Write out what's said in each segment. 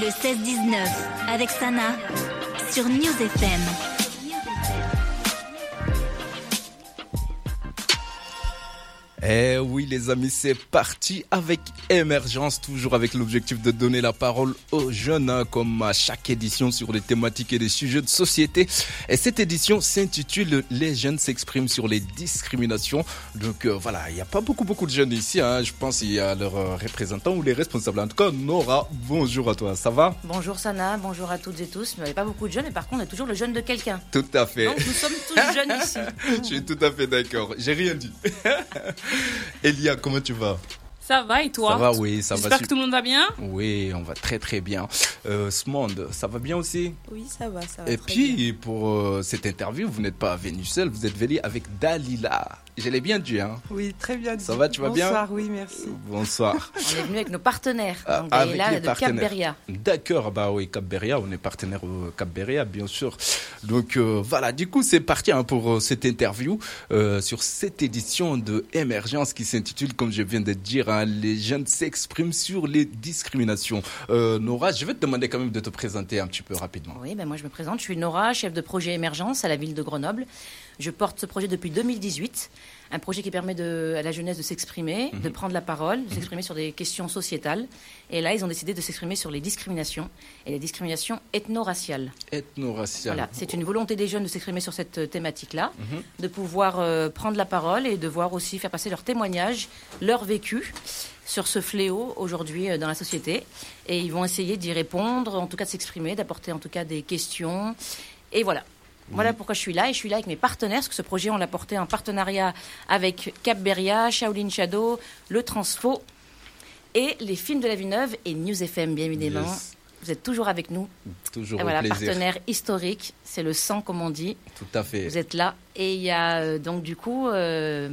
Le 16-19 avec Sana sur News FM. Eh oui les amis, c'est parti avec Émergence, toujours avec l'objectif de donner la parole aux jeunes, hein, comme à chaque édition sur les thématiques et les sujets de société. Et cette édition s'intitule Les jeunes s'expriment sur les discriminations. Donc euh, voilà, il n'y a pas beaucoup beaucoup de jeunes ici, hein. je pense qu'il y a leurs euh, représentants ou les responsables. En tout cas, Nora, bonjour à toi, ça va? Bonjour Sana, bonjour à toutes et tous. Il n'y avait pas beaucoup de jeunes, et par contre, on est toujours le jeune de quelqu'un. Tout à fait. Donc nous sommes tous jeunes ici. je suis tout à fait d'accord, j'ai rien dit. Elia, comment tu vas? Ça va et toi Ça va, oui, ça va. J'espère que tout le monde va bien. Oui, on va très très bien. Euh, monde, ça va bien aussi Oui, ça va, ça va. Et puis, pour euh, cette interview, vous n'êtes pas venu seul, vous êtes venu avec Dalila. Je l'ai bien dit, hein Oui, très bien dit. Ça va, tu vas bien Bonsoir, oui, merci. Bonsoir. on est venu avec nos partenaires. Ah, donc avec les de partenaires. Cap-Beria. D'accord, bah oui, Cap-Beria, on est partenaire au Cap-Beria, bien sûr. Donc euh, voilà, du coup, c'est parti hein, pour euh, cette interview euh, sur cette édition de Émergence qui s'intitule, comme je viens de dire, hein, les jeunes s'expriment sur les discriminations. Euh, Nora, je vais te demander quand même de te présenter un petit peu rapidement. Oui, ben moi je me présente. Je suis Nora, chef de projet émergence à la ville de Grenoble. Je porte ce projet depuis 2018, un projet qui permet de, à la jeunesse de s'exprimer, de prendre la parole, de s'exprimer sur des questions sociétales. Et là, ils ont décidé de s'exprimer sur les discriminations et les discriminations ethno-raciales. Ethno-racial. Voilà, c'est une volonté des jeunes de s'exprimer sur cette euh, thématique-là, de pouvoir euh, prendre la parole et de voir aussi faire passer leur témoignage, leur vécu sur ce fléau aujourd'hui euh, dans la société. Et ils vont essayer d'y répondre, en tout cas de s'exprimer, d'apporter en tout cas des questions. Et voilà. Voilà pourquoi je suis là et je suis là avec mes partenaires, parce que ce projet, on l'a porté en partenariat avec Cap Beria, Shaolin Shadow, Le Transfo et les films de la Villeneuve et News FM, bien évidemment. Yes. Vous êtes toujours avec nous. Toujours Et voilà, au plaisir. partenaire historique, c'est le sang comme on dit. Tout à fait. Vous êtes là et il y a euh, donc du coup, euh,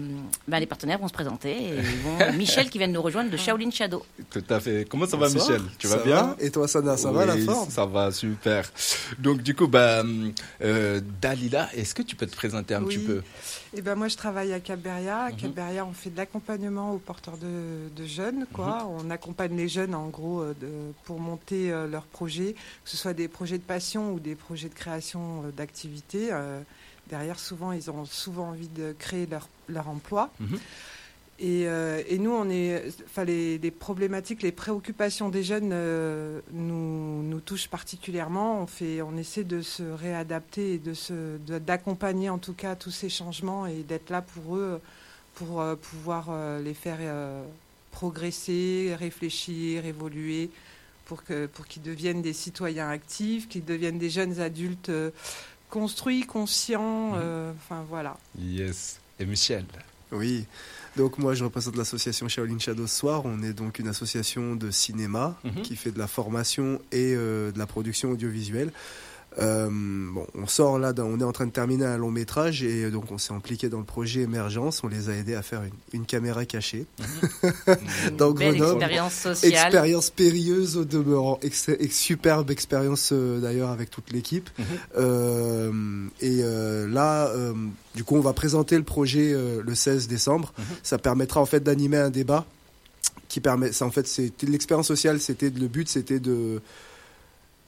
ben, les partenaires vont se présenter. Et ils vont- Michel qui vient de nous rejoindre de Shaolin Shadow. Tout à fait. Comment ça va. Michel? Tu vas bien? va? Et toi, Sana, ça va la Oui, forme? Ça va, super. Donc, du coup, bah, euh, Dalila, est-ce que tu peux te présenter un Oui. petit peu? Et ben moi, je travaille à Cap-Beria. À Mhm. Cap-Beria, on fait de l'accompagnement aux porteurs de, de jeunes, quoi. On accompagne les jeunes, en gros, de- pour monter euh, leurs projets, que ce soit des projets de passion ou des projets de création euh, d'activités. Euh, derrière, souvent, ils ont souvent envie de créer leur, leur emploi. Mhm. Et, euh, et nous, on est, enfin, les, les problématiques, les préoccupations des jeunes euh, nous, nous touchent particulièrement. On fait, on essaie de se réadapter et de se, d'accompagner en tout cas tous ces changements et d'être là pour eux, pour euh, pouvoir les faire progresser, réfléchir, évoluer, pour que, pour qu'ils deviennent des citoyens actifs, qu'ils deviennent des jeunes adultes euh, construits, conscients. euh, Enfin voilà. Yes. Et Michel? Oui. Donc moi, je représente l'association Shaolin Shadow Soir. On est donc une association de cinéma Mhm. qui fait de la formation et euh, de la production audiovisuelle. Euh, bon, on sort là, on est en train de terminer un long métrage et donc on s'est impliqué dans le projet Émergence. On les a aidés à faire une, une caméra cachée. Une Dans belle Grenoble. expérience sociale. Expérience périlleuse au demeurant, Ex- ex- superbe expérience euh, d'ailleurs avec toute l'équipe. Mhm. Euh, et là, du coup, on va présenter le projet le 16 décembre. Ça permettra en fait d'animer un débat qui permet. Ça en fait, c'était l'expérience sociale. C'était le but, c'était de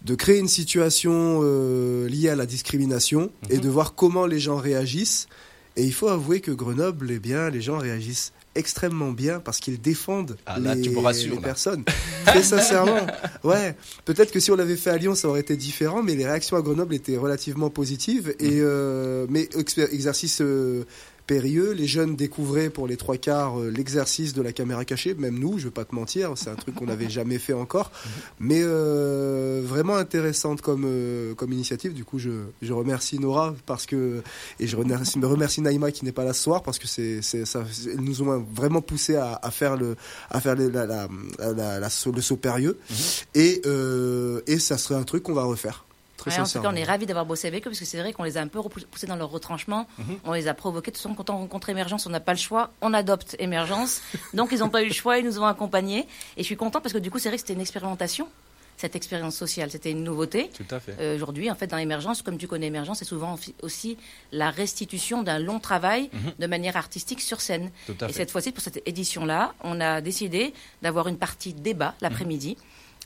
de créer une situation euh, liée à la discrimination et Mhm. de voir comment les gens réagissent. Et il faut avouer que Grenoble, eh bien, les gens réagissent extrêmement bien parce qu'ils défendent Ah, là, les, tu me rassures, les personnes. Très sincèrement. Ouais. Peut-être que si on l'avait fait à Lyon, ça aurait été différent, mais les réactions à Grenoble étaient relativement positives. Et euh, mais exercice euh, périlleux, les jeunes découvraient pour les trois quarts euh, l'exercice de la caméra cachée. Même nous, je vais pas te mentir, c'est un truc qu'on n'avait jamais fait encore, mais euh, vraiment intéressante comme euh, comme initiative. Du coup, je, je remercie Nora parce que et je remercie, me remercie Naïma qui n'est pas là ce soir parce que c'est c'est ça elles nous ont vraiment poussé à, à faire le à faire le, la, la, la- saut- le saut périlleux et euh, et ça serait un truc qu'on va refaire. Très Ouais, en tout cas, on est ravis d'avoir bossé avec eux parce que c'est vrai qu'on les a un peu repoussés dans leur retranchement. Mhm. On les a provoqués. De toute façon, quand on rencontre Émergence, on n'a pas le choix. On adopte Émergence. Donc, ils n'ont pas eu le choix. Ils nous ont accompagnés. Et je suis contente parce que du coup, c'est vrai que c'était une expérimentation, cette expérience sociale. C'était une nouveauté. Tout à fait. Euh, Aujourd'hui, en fait, dans l'émergence, comme tu connais émergence, c'est souvent aussi la restitution d'un long travail Mhm. de manière artistique sur scène. Tout à Et fait. cette fois-ci, pour cette édition-là, on a décidé d'avoir une partie débat l'après-midi.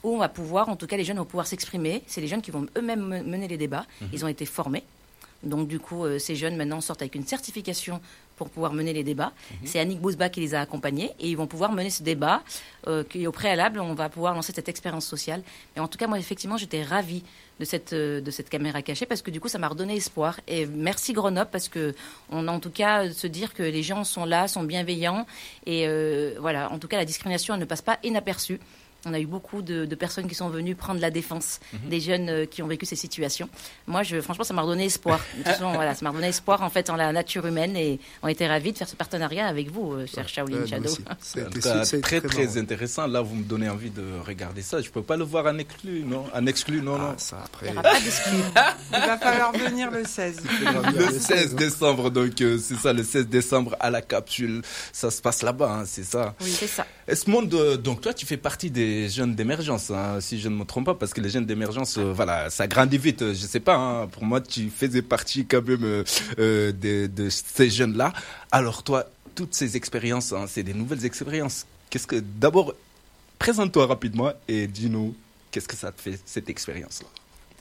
Où on va pouvoir, en tout cas les jeunes vont pouvoir s'exprimer. C'est les jeunes qui vont eux-mêmes me- mener les débats. Ils ont été formés. Donc du coup, euh, ces jeunes maintenant sortent avec une certification pour pouvoir mener les débats. C'est Annick Bousba qui les a accompagnés et ils vont pouvoir mener ce débat. Euh, qui, au préalable, on va pouvoir lancer cette expérience sociale. Mais en tout cas, moi, effectivement, j'étais ravie de cette, euh, de cette caméra cachée parce que du coup, ça m'a redonné espoir. Et merci Grenoble parce que on a en tout cas se dire que les gens sont là, sont bienveillants. Et euh, voilà, en tout cas, la discrimination, elle ne passe pas inaperçue. On a eu beaucoup de, de personnes qui sont venues prendre la défense des jeunes euh, qui ont vécu ces situations. Moi, je, franchement, ça m'a redonné espoir. De toute façon, voilà, ça m'a redonné espoir en fait en la nature humaine et on était ravis de faire ce partenariat avec vous, euh, cher Shaolin Shadow. été très très marrant. intéressant. Là, vous me donnez envie de regarder ça. Je peux pas le voir en exclu, non? En exclu, non, non. Ah, ça après. Il n'y aura pas. Il va falloir venir le 16. Le 16 décembre, donc euh, c'est ça, le 16 décembre à la capsule. Ça se passe là-bas, hein, c'est ça. Oui, c'est ça. Esmond, euh, donc toi, tu fais partie des jeunes d'émergence, hein, si je ne me trompe pas, parce que les jeunes d'émergence, euh, voilà, ça grandit vite. euh, Je sais pas, hein, pour moi, tu faisais partie quand même euh, de, de ces jeunes-là. Alors toi, toutes ces expériences, hein, c'est des nouvelles expériences. Qu'est-ce que, d'abord, présente-toi rapidement et dis-nous qu'est-ce que ça te fait cette expérience-là?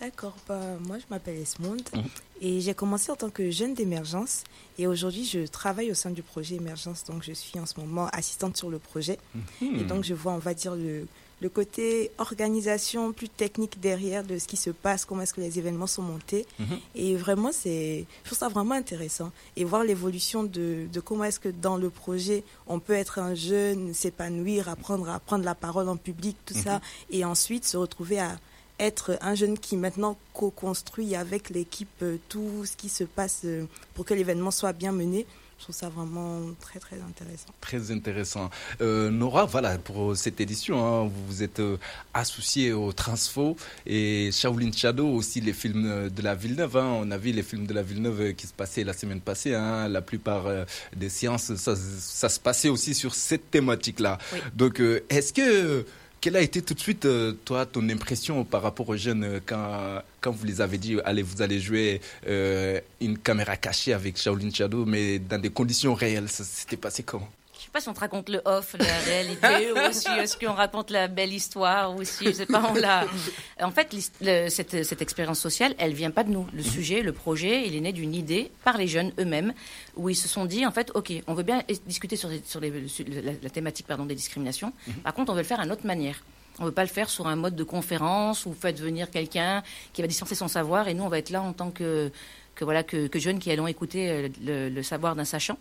D'accord, bah, moi je m'appelle Esmonde Mhm. et j'ai commencé en tant que jeune d'émergence et aujourd'hui je travaille au sein du projet émergence. Donc je suis en ce moment assistante sur le projet et donc je vois on va dire le, le côté organisation plus technique derrière de ce qui se passe, comment est-ce que les événements sont montés. Mhm. et vraiment c'est je trouve ça vraiment intéressant. Et voir l'évolution de, de comment est-ce que dans le projet on peut être un jeune, s'épanouir, apprendre à prendre la parole en public, tout ça et ensuite se retrouver à être un jeune qui maintenant co-construit avec l'équipe euh, tout ce qui se passe euh, pour que l'événement soit bien mené. Je trouve ça vraiment très très intéressant. Très intéressant. Euh, Nora, voilà, pour cette édition, hein, vous vous êtes euh, associée au Transfo et Shaolin Shadow, aussi les films de la Villeneuve. hein. On a vu les films de la Villeneuve qui se passaient la semaine passée. hein. La plupart euh, des séances, ça, ça se passait aussi sur cette thématique-là. Oui. Donc, est-ce que... Quelle a été tout de suite, euh, toi, ton impression par rapport aux jeunes euh, quand, quand vous les avez dit, allez, vous allez jouer euh, une caméra cachée avec Shaolin Shadow, mais dans des conditions réelles Ça s'était passé comment? Sais pas si on te raconte le off, la réalité, ou si est-ce qu'on raconte la belle histoire, ou si je sais pas on l'a. En fait, le- cette, cette expérience sociale, elle vient pas de nous. Le sujet, le projet, il est né d'une idée par les jeunes eux-mêmes, où ils se sont dit en fait, ok, on veut bien discuter sur, les- sur les- sur la, la thématique pardon des discriminations. Par contre, on veut le faire à notre manière. On ne veut pas le faire sur un mode de conférence où faites venir quelqu'un qui va dispenser son savoir et nous on va être là en tant que que voilà que, que jeunes qui allons écouter euh, le, le savoir d'un sachant.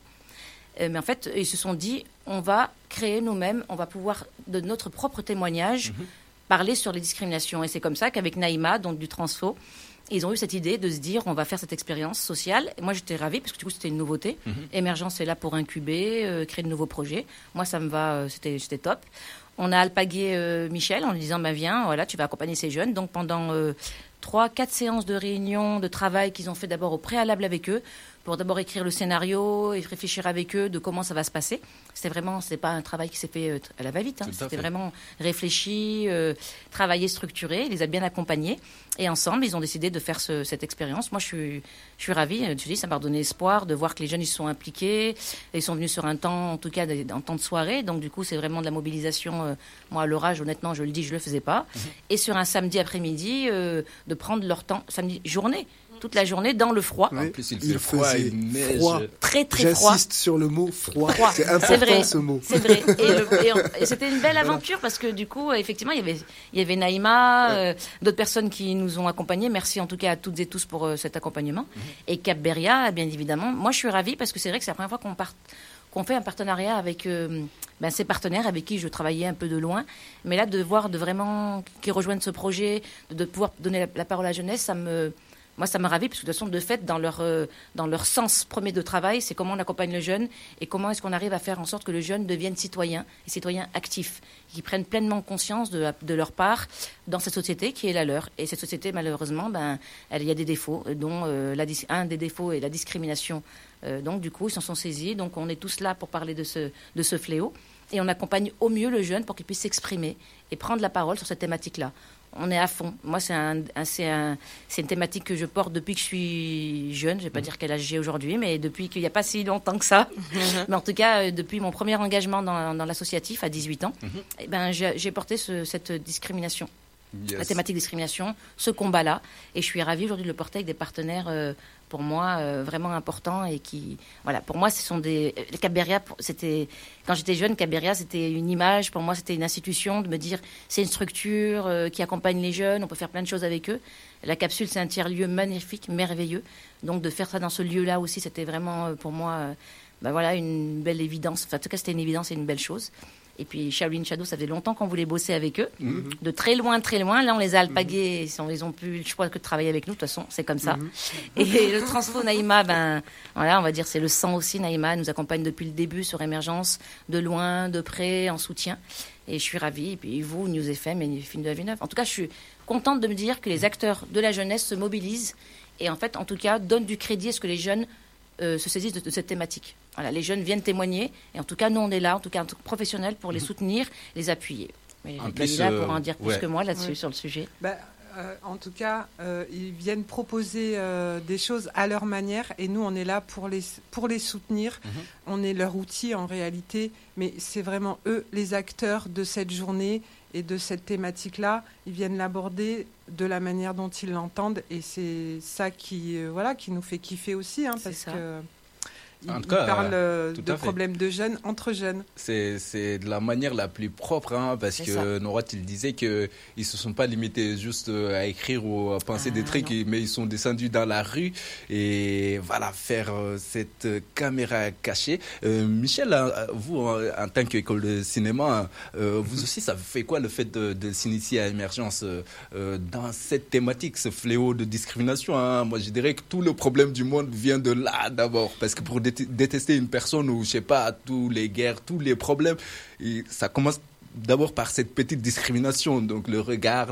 Euh, mais en fait, ils se sont dit, on va créer nous-mêmes, on va pouvoir, de notre propre témoignage, parler sur les discriminations. Et c'est comme ça qu'avec Naïma, donc du Transfo, ils ont eu cette idée de se dire, on va faire cette expérience sociale. Et moi, j'étais ravie, parce que du coup, c'était une nouveauté. Émergence est là pour incuber, euh, créer de nouveaux projets. Moi, ça me va, euh, c'était top. On a alpagué euh, Michel en lui disant, bah, viens, voilà, tu vas accompagner ces jeunes. Donc, pendant trois, quatre séances de réunion, de travail qu'ils ont fait d'abord au préalable avec eux, pour d'abord écrire le scénario et réfléchir avec eux de comment ça va se passer. C'était vraiment, c'est pas un travail qui s'est fait euh, à la va-vite. hein. C'était vraiment réfléchi, euh, travaillé, structuré. Il les a bien accompagnés. Et ensemble, ils ont décidé de faire ce- cette expérience. Moi, je suis, je suis ravie. Je dis, ça m'a redonné espoir de voir que les jeunes, ils sont impliqués. Ils sont venus sur un temps, en tout cas, en temps de soirée. Donc, du coup, c'est vraiment de la mobilisation. euh, moi, à l'orage, honnêtement, je le dis, je le faisais pas. Et sur un samedi après-midi, euh, de prendre leur temps, samedi journée, toute la journée dans le froid. En Oui. plus, il froid, faisait il neige. froid. Très, très froid. J'insiste sur le mot froid. Froid. C'est C'est important vrai. ce mot. C'est vrai. Et, le- et on- et c'était une belle aventure parce que du coup, effectivement, il y avait, il y avait Naïma, euh, d'autres personnes qui nous ont accompagnés. Merci en tout cas à toutes et tous pour euh, cet accompagnement. Et Cap Beria, bien évidemment. Moi, je suis ravie parce que c'est vrai que c'est la première fois qu'on part qu'on fait un partenariat avec euh, ben, ces partenaires avec qui je travaillais un peu de loin. Mais là, de voir de vraiment qu'ils rejoignent ce projet, de, de pouvoir donner la, la parole à la jeunesse, ça me, moi, ça me ravit, parce que de toute façon, de fait, dans leur, euh, dans leur sens premier de travail, c'est comment on accompagne le jeune et comment est-ce qu'on arrive à faire en sorte que le jeune devienne citoyen et citoyen actif, qui prennent pleinement conscience de, de leur part dans cette société qui est la leur. Et cette société, malheureusement, ben, elle- il y a des défauts, dont euh, la dis- un des défauts est la discrimination. Euh, donc, du coup, ils s'en sont saisis. Donc, on est tous là pour parler de ce, de ce fléau. Et on accompagne au mieux le jeune pour qu'il puisse s'exprimer et prendre la parole sur cette thématique-là. On est à fond. Moi, c'est un, un- c'est un- c'est une thématique que je porte depuis que je suis jeune. Je vais pas dire quel âge j'ai aujourd'hui, mais depuis qu'il n'y a pas si longtemps que ça. mais en tout cas, euh, depuis mon premier engagement dans, dans l'associatif à 18 ans, eh ben, j'ai porté ce- cette discrimination la thématique discrimination, ce combat-là. Et je suis ravie aujourd'hui de le porter avec des partenaires, euh, pour moi, euh, vraiment importants et qui, voilà, pour moi, ce sont des. Le Caberia, c'était quand j'étais jeune, Caberia, c'était une image. Pour moi, c'était une institution de me dire, c'est une structure euh, qui accompagne les jeunes. On peut faire plein de choses avec eux. La capsule, c'est un tiers-lieu magnifique, merveilleux. Donc de faire ça dans ce lieu-là aussi, c'était vraiment euh, pour moi, euh, bah voilà, une belle évidence. Enfin, en tout cas, c'était une évidence et une belle chose. Et puis Shaolin Shadow, ça faisait longtemps qu'on voulait bosser avec eux, de très loin, très loin. Là, on les a alpagués, ils ont, ils ont plus le choix que de travailler avec nous. De toute façon, c'est comme ça. Et le transfo Naïma, ben voilà, on va dire c'est le sang aussi. Naïma nous accompagne depuis le début sur émergence, de loin, de près, en soutien. Et je suis ravie. Et puis vous, News FM et Film de la Villeneuve. En tout cas, je suis contente de me dire que les acteurs de la jeunesse se mobilisent et en fait, en tout cas, donnent du crédit à ce que les jeunes euh, se saisissent de, de cette thématique. Voilà, les jeunes viennent témoigner et en tout cas, nous, on est là, en tout cas, en tant que professionnels, pour les soutenir, les appuyer. Mais En plus, Dalila euh, pourra en dire plus ouais. que moi là-dessus Ouais. sur le sujet. Bah, euh, en tout cas, euh, ils viennent proposer euh, des choses à leur manière et nous, on est là pour les, pour les soutenir. Mhm. On est leur outil en réalité, mais c'est vraiment eux les acteurs de cette journée et de cette thématique-là. Ils viennent l'aborder de la manière dont ils l'entendent et c'est ça qui, euh, voilà, qui nous fait kiffer aussi hein, parce ça. que. Ils, En tout cas, parlent euh, tout de problèmes de jeunes entre jeunes. C'est, c'est de la manière la plus propre, hein, parce que ça. Nora, il disait que ils se sont pas limités juste euh, à écrire ou à penser Ah, des trucs, non. et- mais ils sont descendus dans la rue et voilà faire euh, cette euh, caméra cachée. Euh, Michel, hein, vous en, en tant qu'école de cinéma, euh, vous aussi, ça vous fait quoi le fait de, de s'initier à Émergence euh, euh, dans cette thématique, ce fléau de discrimination hein? Moi, je dirais que tout le problème du monde vient de là d'abord, parce que pour dé- détester une personne ou je sais pas, tous les guerres, tous les problèmes, ça commence d'abord par cette petite discrimination, donc le regard,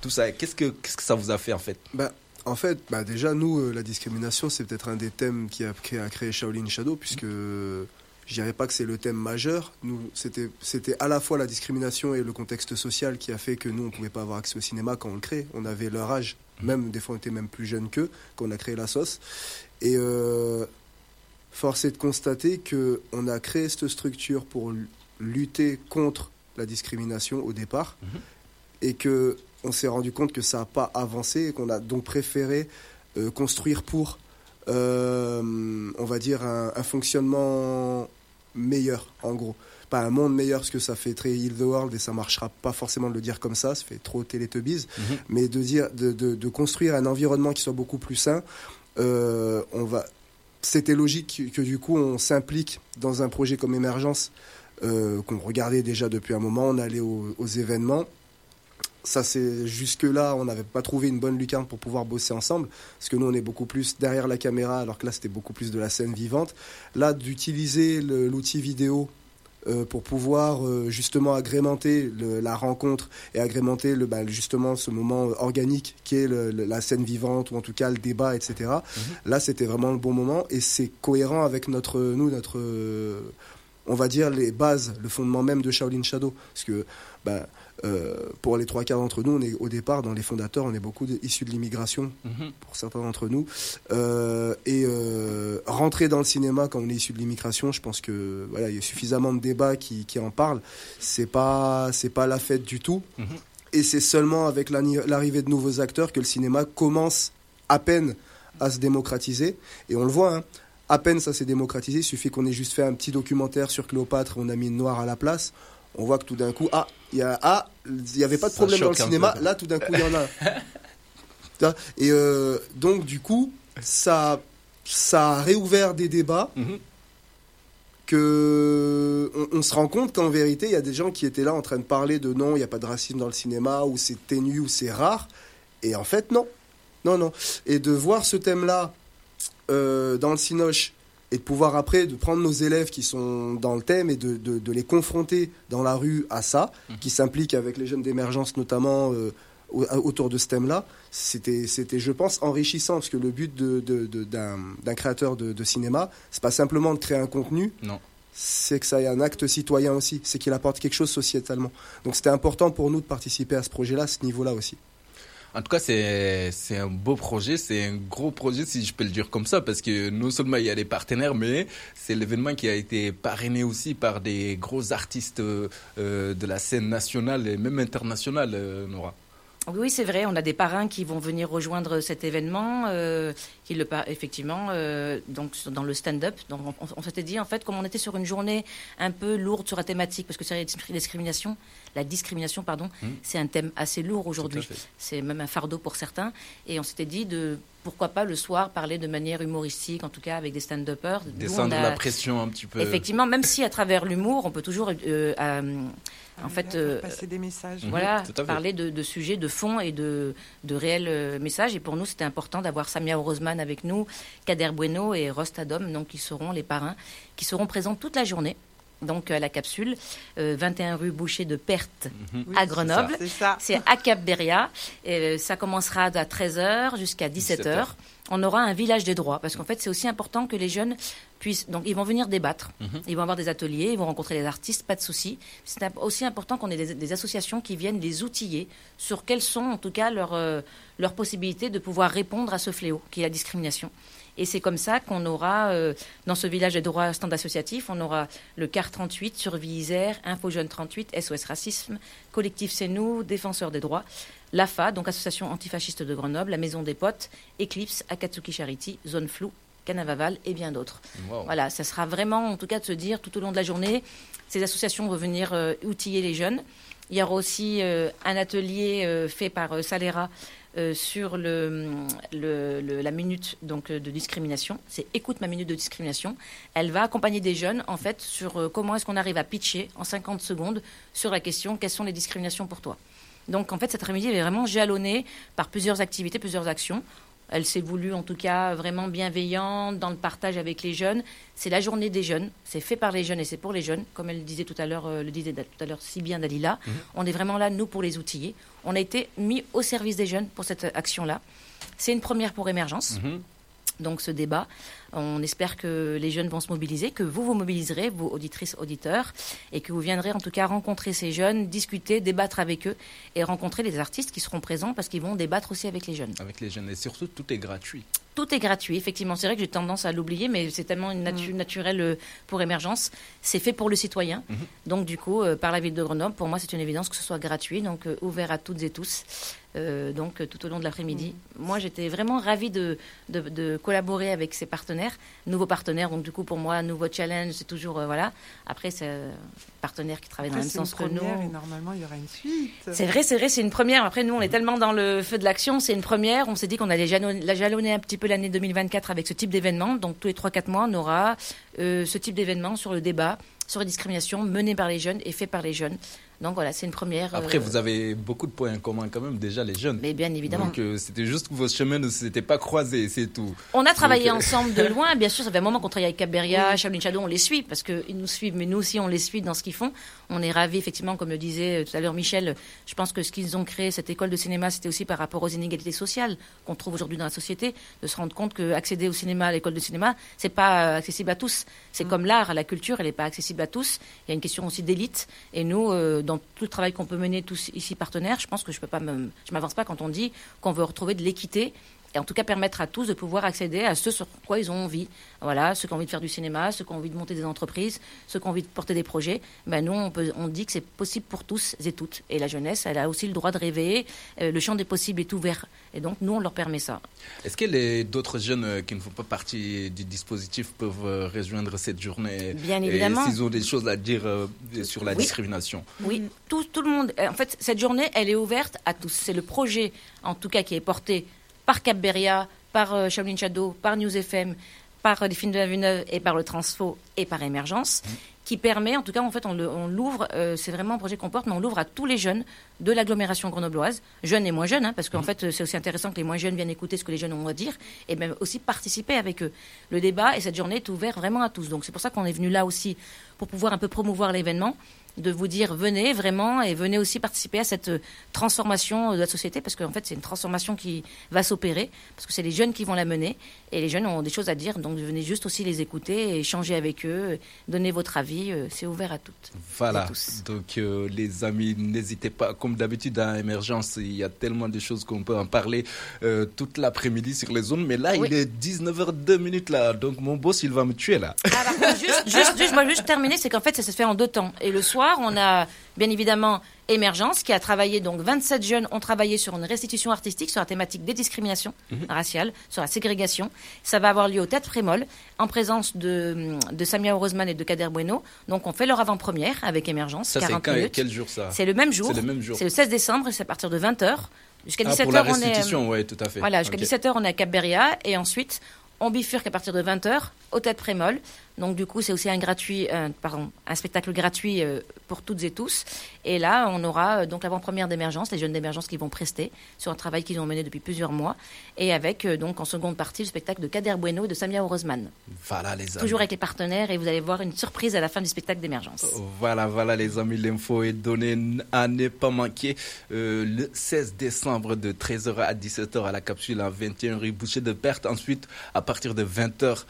tout ça. Qu'est-ce que qu'est-ce que ça vous a fait en fait? Bah, en fait, bah, déjà, nous, euh, la discrimination, c'est peut-être un des thèmes qui a créé, Shaolin Shadow, puisque je dirais pas que c'est le thème majeur. Nous, c'était, c'était à la fois la discrimination et le contexte social qui a fait que nous, on pouvait pas avoir accès au cinéma quand on le crée. On avait leur âge, même des fois, on était même plus jeunes qu'eux quand on a créé la sauce. Et euh, force est de constater que on a créé cette structure pour lutter contre la discrimination au départ, et que on s'est rendu compte que ça n'a pas avancé et qu'on a donc préféré euh, construire pour, euh, on va dire, un, un fonctionnement meilleur, en gros. Pas un monde meilleur, parce que ça fait très Heal the World et ça marchera pas forcément de le dire comme ça, ça fait trop Teletubbies, Mhm. mais de, dire, de, de, de construire un environnement qui soit beaucoup plus sain. Euh, on va... C'était logique que, du coup on s'implique dans un projet comme Émergence euh, qu'on regardait déjà depuis un moment, on allait aux, événements. Ça, c'est jusque-là, on n'avait pas trouvé une bonne lucarne pour pouvoir bosser ensemble, parce que nous, on est beaucoup plus derrière la caméra, alors que là, c'était beaucoup plus de la scène vivante. Là, d'utiliser l'outil vidéo pour pouvoir euh, justement agrémenter le- la rencontre et agrémenter le, bah, justement ce moment organique qui est le- la scène vivante, ou en tout cas le débat, etc. Là, c'était vraiment le bon moment, et c'est cohérent avec notre, nous, notre, euh, on va dire, les bases, le fondement même de Shaolin Shadow. Parce que, bah, euh, pour les trois quarts d'entre nous, on est au départ, dans les fondateurs, on est beaucoup de- issus de l'immigration, Mhm. pour certains d'entre nous. Euh, et euh, rentrer dans le cinéma quand on est issu de l'immigration, je pense que voilà, il y a suffisamment de débats qui, qui en parlent. C'est pas, c'est pas la fête du tout. Mhm. Et c'est seulement avec l'arrivée de nouveaux acteurs que le cinéma commence à peine à se démocratiser. Et on le voit, hein, à peine ça s'est démocratisé. Il suffit qu'on ait juste fait un petit documentaire sur Cléopâtre, on a mis une noire à la place. On voit que tout d'un coup, ah, il y a, ah, il n'y avait pas de problème dans le cinéma. peu. Là, tout d'un coup, il y en a. Et euh, donc, du coup, ça, ça a réouvert des débats Mhm. que on, on se rend compte qu'en vérité, il y a des gens qui étaient là en train de parler de non, il n'y a pas de racisme dans le cinéma, ou c'est ténu, ou c'est rare. Et en fait, non. Non, non. Et de voir ce thème-là euh, dans le Cinoche, et de pouvoir après de prendre nos élèves qui sont dans le thème et de, de- de les confronter dans la rue à ça, qui s'impliquent avec les jeunes d'émergence notamment euh, au- autour de ce thème-là, c'était, c'était, je pense, enrichissant parce que le but de, d'un, d'un créateur de, de cinéma, c'est pas simplement de créer un contenu, Non. c'est que ça ait un acte citoyen aussi, c'est qu'il apporte quelque chose sociétalement. Donc c'était important pour nous de participer à ce projet-là, à ce niveau-là aussi. En tout cas, c'est un beau projet, c'est un gros projet si je peux le dire comme ça, parce que non seulement il y a des partenaires, mais c'est l'événement qui a été parrainé aussi par des gros artistes euh, de la scène nationale et même internationale, euh, Nora. Oui, c'est vrai. On a des parrains qui vont venir rejoindre cet événement, euh, qui le effectivement euh, donc dans le stand-up. Donc on, s'était dit en fait, comme on était sur une journée un peu lourde sur la thématique, parce que c'est la discrimination, la discrimination, pardon, mmh. c'est un thème assez lourd aujourd'hui. C'est même un fardeau pour certains. Et on s'était dit de pourquoi pas le soir parler de manière humoristique, en tout cas avec des stand-uppers. Descendre la pression un petit peu. Effectivement, même si à travers l'humour, on peut toujours euh, en fait, euh, passer des messages. Voilà, parler de, sujets de fond et de, de réels euh, messages. Et pour nous, c'était important d'avoir Samia Avec nous, Kader Bueno et Rostadom, donc qui seront les parrains, qui seront présents toute la journée donc à la capsule, 21 euh, rue Boucher de Perthes mhm. à Grenoble. C'est à Cap Beria. ça commencera à 13h jusqu'à 17h. On aura un village des droits parce qu'en fait c'est aussi important que les jeunes puissent donc ils vont venir débattre, mhm. ils vont avoir des ateliers, ils vont rencontrer des artistes, pas de souci. C'est aussi important qu'on ait des, associations qui viennent les outiller sur quelles sont en tout cas leurs euh, possibilités de pouvoir répondre à ce fléau qui est la discrimination. Et c'est comme ça qu'on aura, euh, dans ce village des droits stand associatif, on aura le CAR 38, Survie Isère, Info Jeune 38, SOS Racisme, Collectif C'est nous, Défenseurs des droits, l'AFA, donc Association antifasciste de Grenoble, la Maison des Potes, Eclipse, Akatsuki Charity, Zone Flou, Canavaval et bien d'autres. Voilà, ça sera vraiment, en tout cas, de se dire tout au long de la journée, ces associations vont venir euh, outiller les jeunes. Il y aura aussi euh, un atelier fait par Salera euh, sur le, la minute donc, de discrimination. C'est écoute ma minute de discrimination. Elle va accompagner des jeunes en fait sur euh, comment est-ce qu'on arrive à pitcher en 50 secondes sur la question quelles sont les discriminations pour toi. Donc en fait cet après-midi est vraiment jalonné par plusieurs activités, plusieurs actions. Elle s'est voulue en tout cas vraiment bienveillante dans le partage avec les jeunes. C'est la journée des jeunes, c'est fait par les jeunes et c'est pour les jeunes, comme elle disait tout à l'heure, euh, le disait tout à l'heure si bien Dalila. Mhm. On est vraiment là nous pour les outiller. On a été mis au service des jeunes pour cette action-là. C'est une première pour émergence. Mhm donc ce débat. On espère que les jeunes vont se mobiliser, que vous vous mobiliserez, vous auditrices, auditeurs, et que vous viendrez en tout cas rencontrer ces jeunes, discuter, débattre avec eux et rencontrer les artistes qui seront présents parce qu'ils vont débattre aussi avec les jeunes. Avec les jeunes et surtout tout est gratuit. Tout est gratuit, effectivement. C'est vrai que j'ai tendance à l'oublier, mais c'est tellement une nature mm. naturelle euh, pour émergence. C'est fait pour le citoyen. Mm-hmm. Donc, du coup, euh, par la ville de Grenoble, pour moi, c'est une évidence que ce soit gratuit, donc euh, ouvert à toutes et tous. donc, tout au long de l'après-midi. Mm. Moi, j'étais vraiment ravie de, de, collaborer avec ces partenaires, nouveaux partenaires. Donc, du coup, pour moi, nouveau challenge, c'est toujours. voilà. Après, c'est partenaires qui travaillent dans le même sens que nous. Et normalement, il y aura une suite. C'est vrai, c'est vrai, c'est une première. Après, nous, on est tellement dans le feu de l'action, c'est une première. On s'est dit qu'on allait jalonner un petit peu l'année 2024 avec ce type d'événement. Donc tous les 3-4 mois, on aura euh, ce type d'événement sur le débat, sur les discriminations menées par les jeunes et fait par les jeunes. Donc voilà, c'est une première. Après, euh, vous avez beaucoup de points en commun quand même, déjà les jeunes. Mais bien évidemment. Donc euh, c'était juste que vos chemins ne s'étaient pas croisés, c'est tout. On a travaillé ensemble de loin, bien sûr, ça fait un moment qu'on travaille avec Caberia, oui. Shaolin Shadow, on les suit parce qu'ils nous suivent, mais nous aussi on les suit dans ce qu'ils font. On est ravis, effectivement, comme le disait tout à l'heure Michel, je pense que ce qu'ils ont créé, cette école de cinéma, c'était aussi par rapport aux inégalités sociales qu'on trouve aujourd'hui dans la société, de se rendre compte qu'accéder au cinéma, à l'école de cinéma, c'est pas accessible à tous. C'est mm. comme l'art, la culture, elle n'est pas accessible à tous. Il y a une question aussi d'élite. Et nous, euh, dans tout le travail qu'on peut mener tous ici partenaires, je pense que je je m'avance pas quand on dit qu'on veut retrouver de l'équité et en tout cas permettre à tous de pouvoir accéder à ce sur quoi ils ont envie. Voilà, ceux qui ont envie de faire du cinéma, ceux qui ont envie de monter des entreprises, ceux qui ont envie de porter des projets. Ben nous, on, peut, on dit que c'est possible pour tous et toutes. Et la jeunesse, elle a aussi le droit de rêver. Euh, le champ des possibles est ouvert. Et donc, nous, on leur permet ça. Est-ce que les d'autres jeunes euh, qui ne font pas partie du dispositif peuvent euh, rejoindre cette journée Bien évidemment. S'ils ont des choses à dire sur la discrimination? Oui, tout, tout le monde. En fait, cette journée, elle est ouverte à tous. C'est le projet, en tout cas, qui est porté par Cap Beria, par euh, Shaolin Shadow, par News FM, par euh, les films de la Vue et par le Transfo et par Émergence, mmh. qui permet, en tout cas, en fait, on l'ouvre, euh, c'est vraiment un projet qu'on porte, mais on l'ouvre à tous les jeunes de l'agglomération grenobloise, jeunes et moins jeunes, hein, parce qu'en mmh. fait, c'est aussi intéressant que les moins jeunes viennent écouter ce que les jeunes ont à dire, et même aussi participer avec eux. Le débat et cette journée est ouvert vraiment à tous. Donc c'est pour ça qu'on est venu là aussi, pour pouvoir un peu promouvoir l'événement de vous dire venez vraiment et venez aussi participer à cette euh, transformation de la société parce qu'en fait c'est une transformation qui va s'opérer parce que c'est les jeunes qui vont la mener et les jeunes ont des choses à dire donc venez juste aussi les écouter et échanger avec eux, donner votre avis, euh, c'est ouvert à toutes. Voilà, donc euh, les amis, n'hésitez pas, comme d'habitude à Émergence, il y a tellement de choses qu'on peut en parler toute l'après-midi sur les zones, mais là il est 19h02 minutes là, donc mon boss il va me tuer là. Ah, juste, juste, juste, moi juste terminer, c'est qu'en fait ça se fait en deux temps et le soir on a bien évidemment Émergence qui a travaillé, donc 27 jeunes ont travaillé sur une restitution artistique sur la thématique des discriminations mhm. raciales, sur la ségrégation. Ça va avoir lieu au Tête Prémol en présence de, de Samia Roseman et de Kader Bueno. Donc on fait leur avant-première avec Émergence. Ça, c'est quel jour ça? C'est le même jour. C'est le même jour. C'est le 16 décembre et c'est à partir de 20h. Jusqu'à 17h, ah, pour la restitution, on est. tout à fait. Voilà, jusqu'à 17h, on est à Cap et ensuite, on bifurque à partir de 20h au Tête Prémol. Donc du coup, c'est aussi un gratuit, euh, pardon, un spectacle gratuit euh, pour toutes et tous. Et là, on aura euh, donc l'avant-première d'émergence, les jeunes d'émergence qui vont prester sur un travail qu'ils ont mené depuis plusieurs mois, et avec donc en seconde partie le spectacle de Kader Bueno et de Samia Orozman. Voilà les amis. Toujours avec les partenaires, et vous allez voir une surprise à la fin du spectacle d'émergence. Voilà, voilà les amis, l'info est donnée à ne pas manquer. le 16 décembre de 13h à 17h à la capsule à 21 rue Boucher de Perte. Ensuite, à partir de 20h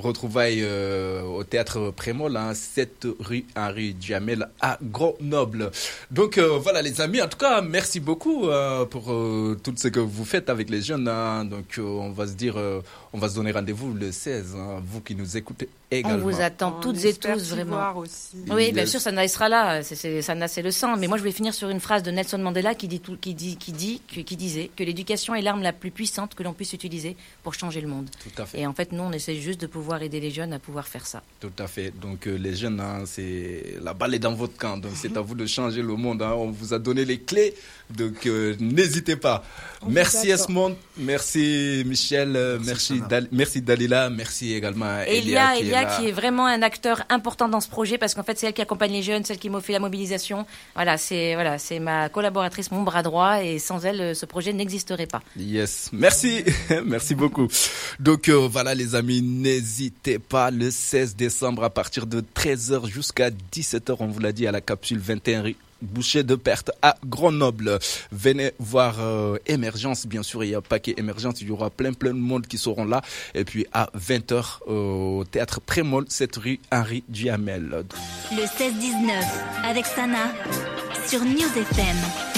retrouvailles euh, au théâtre Prémol, hein, 7 rue Henri Duhamel à Grenoble. Donc euh, voilà les amis, en tout cas merci beaucoup euh, pour tout ce que vous faites avec les jeunes. Hein. Donc on va se dire, on va donner rendez-vous le 16, hein, vous qui nous écoutez également. On vous attend toutes et tous vraiment. Aussi. Oui, bien sûr, Sana sera là, Sana c'est le sang. Mais moi je vais finir sur une phrase de Nelson Mandela qui dit, tout, qui dit, qui dit, qui disait que l'éducation est l'arme la plus puissante que l'on puisse utiliser pour changer le monde. Tout à fait. Et en fait nous on essaie juste de pouvoir aider les jeunes à pouvoir faire ça. Tout à fait. Donc euh, les jeunes, hein, c'est la balle est dans votre camp. Donc c'est à vous de changer le monde. Hein. On vous a donné les clés. Donc euh, n'hésitez pas. merci Esmond, merci Michel, euh, merci, merci, Dalila, merci également à Elia. Elia, qui, est vraiment un acteur important dans ce projet parce qu'en fait c'est elle qui accompagne les jeunes, celle qui m'a fait la mobilisation. Voilà, c'est voilà, c'est ma collaboratrice, mon bras droit et sans elle ce projet n'existerait pas. Yes, merci, merci beaucoup. Donc voilà les amis, n'hésitez pas le 16 décembre à partir de 13h jusqu'à 17h, on vous l'a dit à la capsule 21 Boucher de Perte à Grenoble. Venez voir euh, Émergence, bien sûr, il y a paquet Émergence, il y aura plein plein de monde qui seront là. Et puis à 20h au théâtre Prémol, cette rue Henri Duhamel. Le 16-19 avec Sana sur News FM.